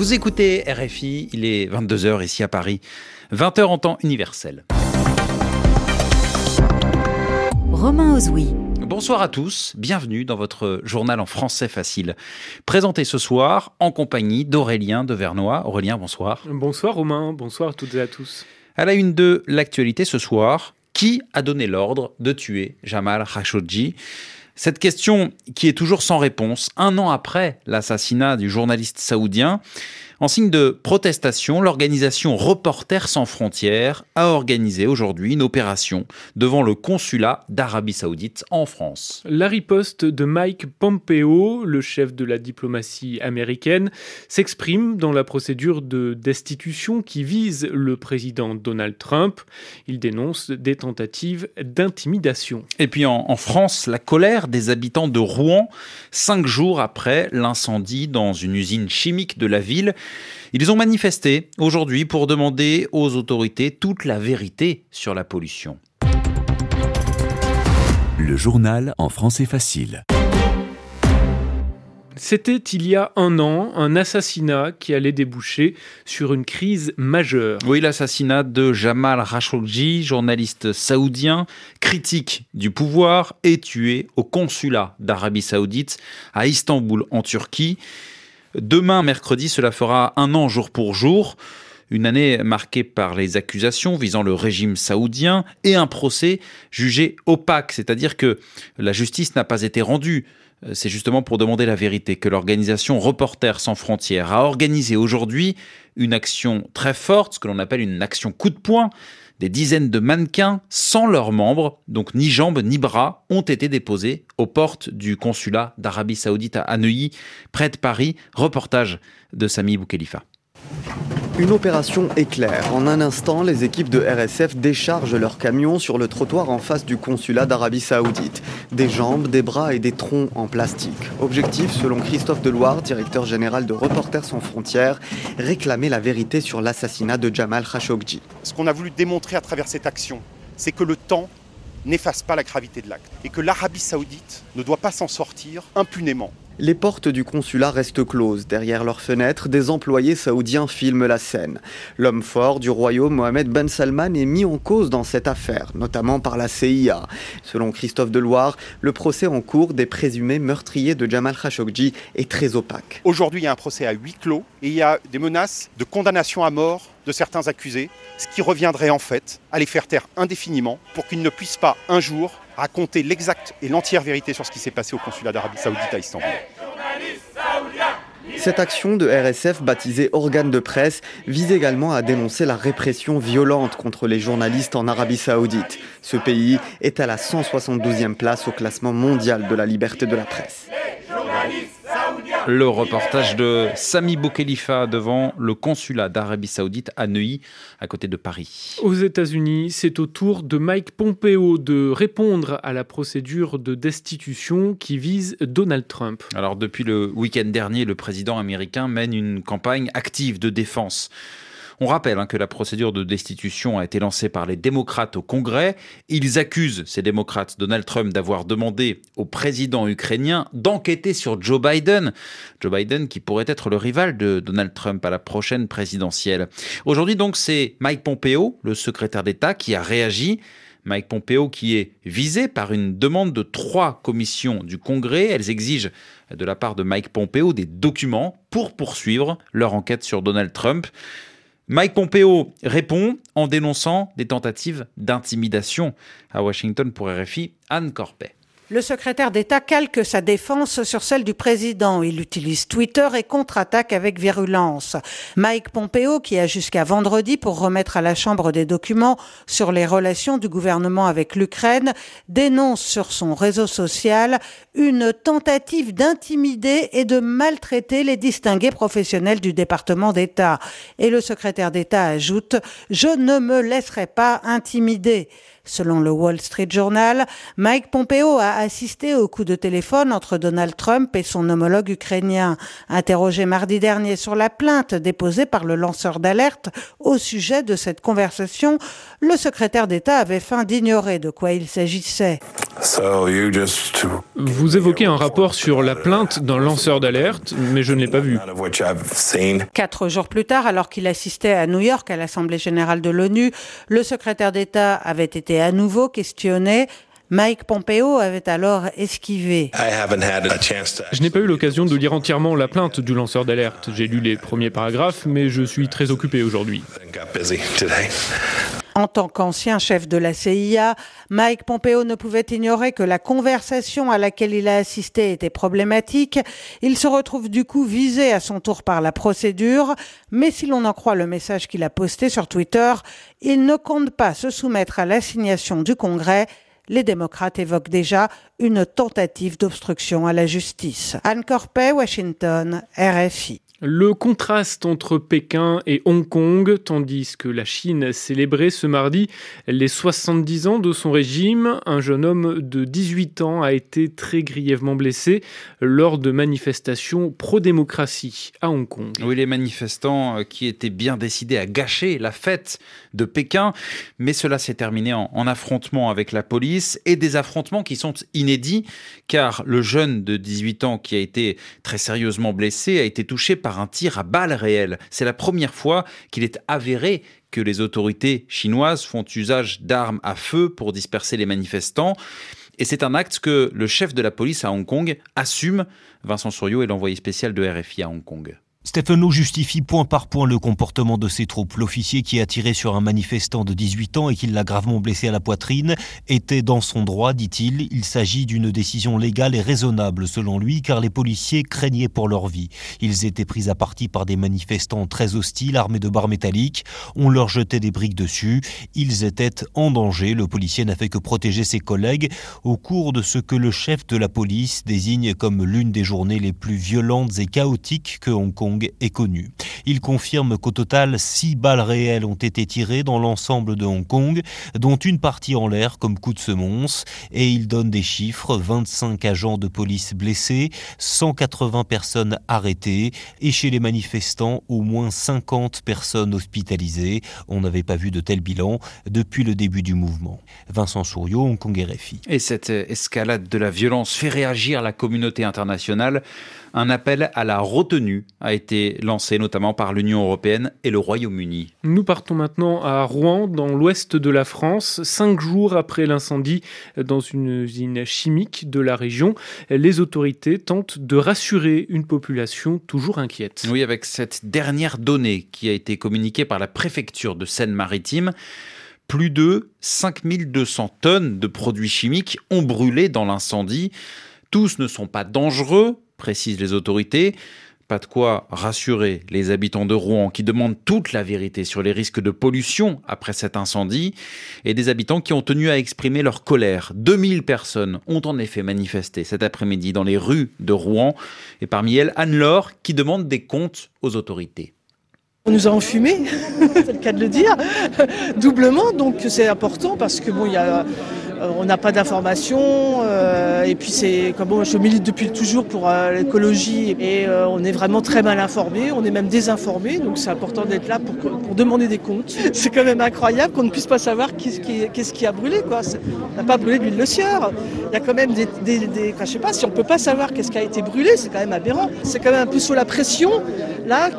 Vous écoutez RFI, il est 22h ici à Paris, 20h en temps universel. Romain Ozoui. Bonsoir à tous, bienvenue dans votre journal en français facile. Présenté ce soir en compagnie d'Aurélien de Vernois. Aurélien, bonsoir. Bonsoir Romain, bonsoir à toutes et à tous. À la une de l'actualité ce soir, qui a donné l'ordre de tuer Jamal Khashoggi? Cette question qui est toujours sans réponse, un an après l'assassinat du journaliste saoudien, en signe de protestation, l'organisation Reporters sans frontières a organisé aujourd'hui une opération devant le consulat d'Arabie saoudite en France. La riposte de Mike Pompeo, le chef de la diplomatie américaine, s'exprime dans la procédure de destitution qui vise le président Donald Trump. Il dénonce des tentatives d'intimidation. Et puis en, en France, la colère des habitants de Rouen, cinq jours après l'incendie dans une usine chimique de la ville. Ils ont manifesté aujourd'hui pour demander aux autorités toute la vérité sur la pollution. Le journal en français facile. C'était il y a un an un assassinat qui allait déboucher sur une crise majeure. Oui, l'assassinat de Jamal Khashoggi, journaliste saoudien, critique du pouvoir, est tué au consulat d'Arabie saoudite à Istanbul en Turquie. Demain, mercredi, cela fera un an jour pour jour. Une année marquée par les accusations visant le régime saoudien et un procès jugé opaque, c'est-à-dire que la justice n'a pas été rendue. C'est justement pour demander la vérité que l'organisation Reporters sans frontières a organisé aujourd'hui une action très forte, ce que l'on appelle une action coup de poing, des dizaines de mannequins sans leurs membres, donc ni jambes ni bras, ont été déposés aux portes du consulat d'Arabie Saoudite à Neuilly, près de Paris. Reportage de Sami Boukhelifa. Une opération éclair. En un instant, les équipes de RSF déchargent leurs camions sur le trottoir en face du consulat d'Arabie Saoudite. Des jambes, des bras et des troncs en plastique. Objectif, selon Christophe Deloire, directeur général de Reporters sans frontières, réclamer la vérité sur l'assassinat de Jamal Khashoggi. Ce qu'on a voulu démontrer à travers cette action, c'est que le temps n'efface pas la gravité de l'acte et que l'Arabie Saoudite ne doit pas s'en sortir impunément. Les portes du consulat restent closes. Derrière leurs fenêtres, des employés saoudiens filment la scène. L'homme fort du royaume, Mohamed Ben Salman, est mis en cause dans cette affaire, notamment par la CIA. Selon Christophe Deloire, le procès en cours des présumés meurtriers de Jamal Khashoggi est très opaque. Aujourd'hui, il y a un procès à huis clos et il y a des menaces de condamnation à mort de certains accusés, ce qui reviendrait en fait à les faire taire indéfiniment pour qu'ils ne puissent pas un jour raconter l'exacte et l'entière vérité sur ce qui s'est passé au consulat d'Arabie Saoudite à Istanbul. Cette action de RSF baptisée organe de presse vise également à dénoncer la répression violente contre les journalistes en Arabie Saoudite. Ce pays est à la 172e place au classement mondial de la liberté de la presse. Le reportage de Sami Boukhelifa devant le consulat d'Arabie Saoudite à Neuilly, à côté de Paris. Aux États-Unis, c'est au tour de Mike Pompeo de répondre à la procédure de destitution qui vise Donald Trump. Alors, depuis le week-end dernier, le président américain mène une campagne active de défense. On rappelle hein, que la procédure de destitution a été lancée par les démocrates au Congrès. Ils accusent, ces démocrates, Donald Trump d'avoir demandé au président ukrainien d'enquêter sur Joe Biden. Joe Biden qui pourrait être le rival de Donald Trump à la prochaine présidentielle. Aujourd'hui donc c'est Mike Pompeo, le secrétaire d'État, qui a réagi. Mike Pompeo qui est visé par une demande de trois commissions du Congrès. Elles exigent de la part de Mike Pompeo des documents pour poursuivre leur enquête sur Donald Trump. Mike Pompeo répond en dénonçant des tentatives d'intimidation à Washington pour RFI. Anne Corpet. Le secrétaire d'État calque sa défense sur celle du président. Il utilise Twitter et contre-attaque avec virulence. Mike Pompeo, qui a jusqu'à vendredi pour remettre à la Chambre des documents sur les relations du gouvernement avec l'Ukraine, dénonce sur son réseau social une tentative d'intimider et de maltraiter les distingués professionnels du département d'État. Et le secrétaire d'État ajoute, je ne me laisserai pas intimider. Selon le Wall Street Journal, Mike Pompeo a assisté au coup de téléphone entre Donald Trump et son homologue ukrainien. Interrogé mardi dernier sur la plainte déposée par le lanceur d'alerte au sujet de cette conversation, le secrétaire d'État avait feint d'ignorer de quoi il s'agissait. Vous évoquez un rapport sur la plainte d'un lanceur d'alerte, mais je ne l'ai pas vu. Quatre jours plus tard, alors qu'il assistait à New York à l'Assemblée générale de l'ONU, le secrétaire d'État avait été à nouveau questionné Mike Pompeo avait alors esquivé. Je n'ai pas eu l'occasion de lire entièrement la plainte du lanceur d'alerte. J'ai lu les premiers paragraphes, mais je suis très occupé aujourd'hui. En tant qu'ancien chef de la CIA, Mike Pompeo ne pouvait ignorer que la conversation à laquelle il a assisté était problématique. Il se retrouve du coup visé à son tour par la procédure, mais si l'on en croit le message qu'il a posté sur Twitter, il ne compte pas se soumettre à l'assignation du Congrès les démocrates évoquent déjà une tentative d'obstruction à la justice. Anne Corpet, Washington, RFI. Le contraste entre Pékin et Hong Kong, tandis que la Chine célébrait ce mardi les 70 ans de son régime, un jeune homme de 18 ans a été très grièvement blessé lors de manifestations pro-démocratie à Hong Kong. Oui, les manifestants euh, qui étaient bien décidés à gâcher la fête de Pékin, mais cela s'est terminé en, en affrontement avec la police et des affrontements qui sont inédits car le jeune de 18 ans qui a été très sérieusement blessé a été touché par un tir à balles réelles. C'est la première fois qu'il est avéré que les autorités chinoises font usage d'armes à feu pour disperser les manifestants. Et c'est un acte que le chef de la police à Hong Kong assume. Vincent Souriau est l'envoyé spécial de RFI à Hong Kong. Stephen justifie point par point le comportement de ses troupes. L'officier qui a tiré sur un manifestant de 18 ans et qui l'a gravement blessé à la poitrine était dans son droit, dit-il. Il, s'agit d'une décision légale et raisonnable selon lui car les policiers craignaient pour leur vie. Ils étaient pris à partie par des manifestants très hostiles armés de barres métalliques. On leur jetait des briques dessus. Ils étaient en danger. Le policier n'a fait que protéger ses collègues au cours de ce que le chef de la police désigne comme l'une des journées les plus violentes et chaotiques que Hong Kong est connu. Il confirme qu'au total, six balles réelles ont été tirées dans l'ensemble de Hong Kong, dont une partie en l'air comme coup de semonce, et il donne des chiffres, 25 agents de police blessés, 180 personnes arrêtées, et chez les manifestants, au moins 50 personnes hospitalisées. On n'avait pas vu de tel bilan depuis le début du mouvement. Vincent Souriau, Hong Kong RFI. Et cette escalade de la violence fait réagir la communauté internationale. Un appel à la retenue a été lancé notamment par l'Union européenne et le Royaume-Uni. Nous partons maintenant à Rouen, dans l'ouest de la France, cinq jours après l'incendie dans une usine chimique de la région. Les autorités tentent de rassurer une population toujours inquiète. Oui, avec cette dernière donnée qui a été communiquée par la préfecture de Seine-Maritime, plus de 5200 tonnes de produits chimiques ont brûlé dans l'incendie. Tous ne sont pas dangereux, précisent les autorités. Pas de quoi rassurer les habitants de Rouen qui demandent toute la vérité sur les risques de pollution après cet incendie et des habitants qui ont tenu à exprimer leur colère. 2000 personnes ont en effet manifesté cet après-midi dans les rues de Rouen et parmi elles Anne-Laure qui demande des comptes aux autorités. On nous a enfumés, c'est le cas de le dire, doublement, donc c'est important parce que bon, il y a on n'a pas d'informations euh, et puis c'est comme bon, je milite depuis toujours pour euh, l'écologie et on est vraiment très mal informé, on est même désinformé, donc c'est important d'être là pour, demander des comptes. C'est quand même incroyable qu'on ne puisse pas savoir qu'est-ce qui, a brûlé quoi. On n'a pas brûlé d'huile de sieur. Il y a quand même des, des, je sais pas si on peut pas savoir qu'est-ce qui a été brûlé, c'est quand même aberrant. C'est quand même un peu sous la pression là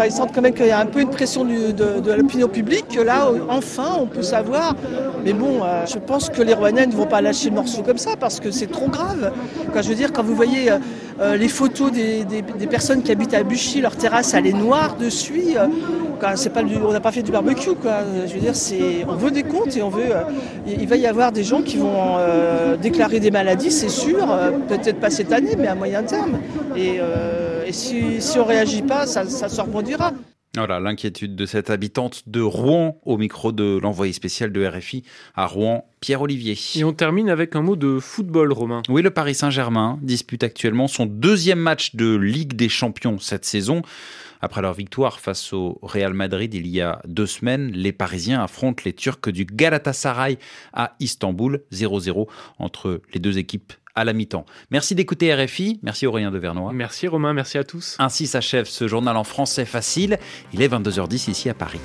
quand ils sentent quand même qu'il y a un peu une pression de, l'opinion publique, que là, enfin, on peut savoir. Mais bon, je pense que les Rouennais ne vont pas lâcher le morceau comme ça parce que c'est trop grave. Quand je veux dire, quand vous voyez euh, euh, les photos des, personnes qui habitent à Buchy, leur terrasse elle est noire de suie. Euh, c'est pas on n'a pas fait du barbecue quoi. Je veux dire, on veut des comptes et on veut. il va y avoir des gens qui vont déclarer des maladies, c'est sûr. Peut-être pas cette année, mais à moyen terme. Si, si on réagit pas, ça, ça se reproduira. Voilà l'inquiétude de cette habitante de Rouen au micro de l'envoyé spécial de RFI à Rouen, Pierre-Olivier. Et on termine avec un mot de football, Romain. Oui, le Paris Saint-Germain dispute actuellement son deuxième match de Ligue des Champions cette saison. Après leur victoire face au Real Madrid il y a deux semaines, les Parisiens affrontent les Turcs du Galatasaray à Istanbul, 0-0 entre les deux équipes à la mi-temps. Merci d'écouter RFI, merci Aurélien Devernois. Merci Romain, merci à tous. Ainsi s'achève ce journal en français facile. Il est 22h10 ici à Paris.